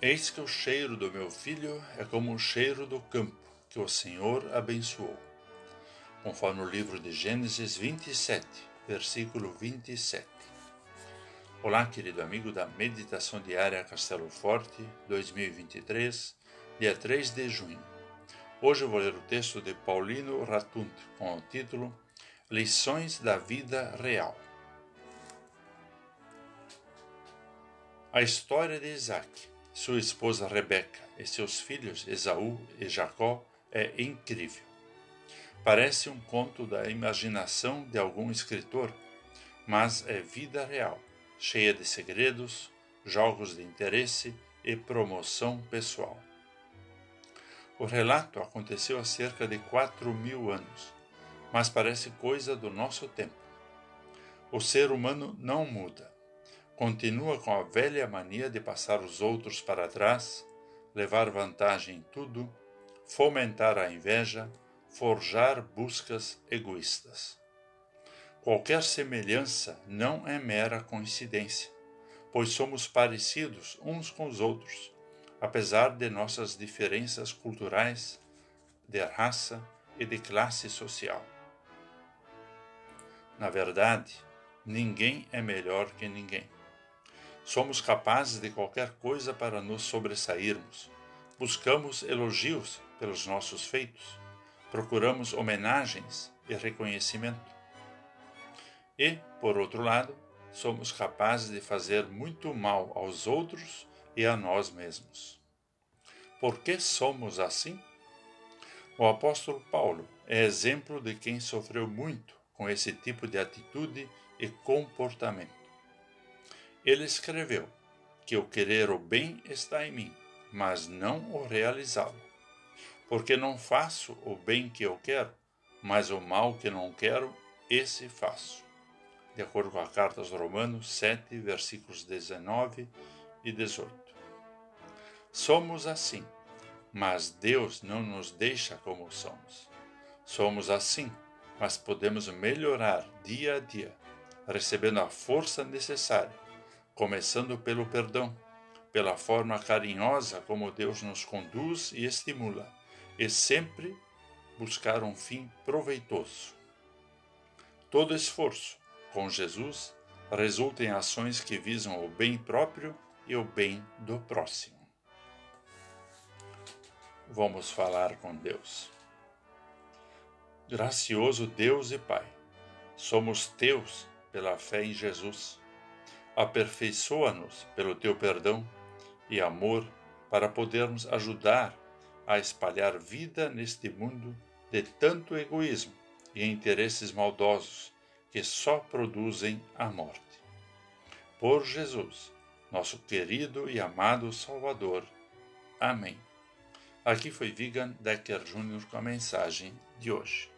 Eis que o cheiro do meu filho é como o cheiro do campo que o Senhor abençoou. Conforme o livro de Gênesis 27, versículo 27. Olá, querido amigo da Meditação Diária Castelo Forte 2023, dia 3 de junho. Hoje vou ler o texto de Paulino Ratunt com o título Lições da Vida Real. A história de Isaac sua esposa Rebeca e seus filhos Esaú e Jacó é incrível. Parece um conto da imaginação de algum escritor, mas é vida real, cheia de segredos, jogos de interesse e promoção pessoal. O relato aconteceu há cerca de quatro mil anos, mas parece coisa do nosso tempo. O ser humano não muda continua com a velha mania de passar os outros para trás, levar vantagem em tudo, fomentar a inveja, forjar buscas egoístas. Qualquer semelhança não é mera coincidência, pois somos parecidos uns com os outros, apesar de nossas diferenças culturais, de raça e de classe social. Na verdade, ninguém é melhor que ninguém. Somos capazes de qualquer coisa para nos sobressairmos. Buscamos elogios pelos nossos feitos. Procuramos homenagens e reconhecimento. E, por outro lado, somos capazes de fazer muito mal aos outros e a nós mesmos. Por que somos assim? O apóstolo Paulo é exemplo de quem sofreu muito com esse tipo de atitude e comportamento. Ele escreveu que o querer o bem está em mim, mas não o realizá-lo. Porque não faço o bem que eu quero, mas o mal que não quero, esse faço. De acordo com a carta aos Romanos 7, versículos 19 e 18. Somos assim, mas Deus não nos deixa como somos. Somos assim, mas podemos melhorar dia a dia, recebendo a força necessária começando pelo perdão, pela forma carinhosa como Deus nos conduz e estimula, e sempre buscar um fim proveitoso. Todo esforço com Jesus resulta em ações que visam o bem próprio e o bem do próximo. Vamos falar com Deus. Gracioso Deus e Pai, somos teus pela fé em Jesus aperfeiçoa-nos pelo teu perdão e amor para podermos ajudar a espalhar vida neste mundo de tanto egoísmo e interesses maldosos que só produzem a morte. Por Jesus, nosso querido e amado Salvador. Amém. Aqui foi Vigan Decker Jr. com a mensagem de hoje.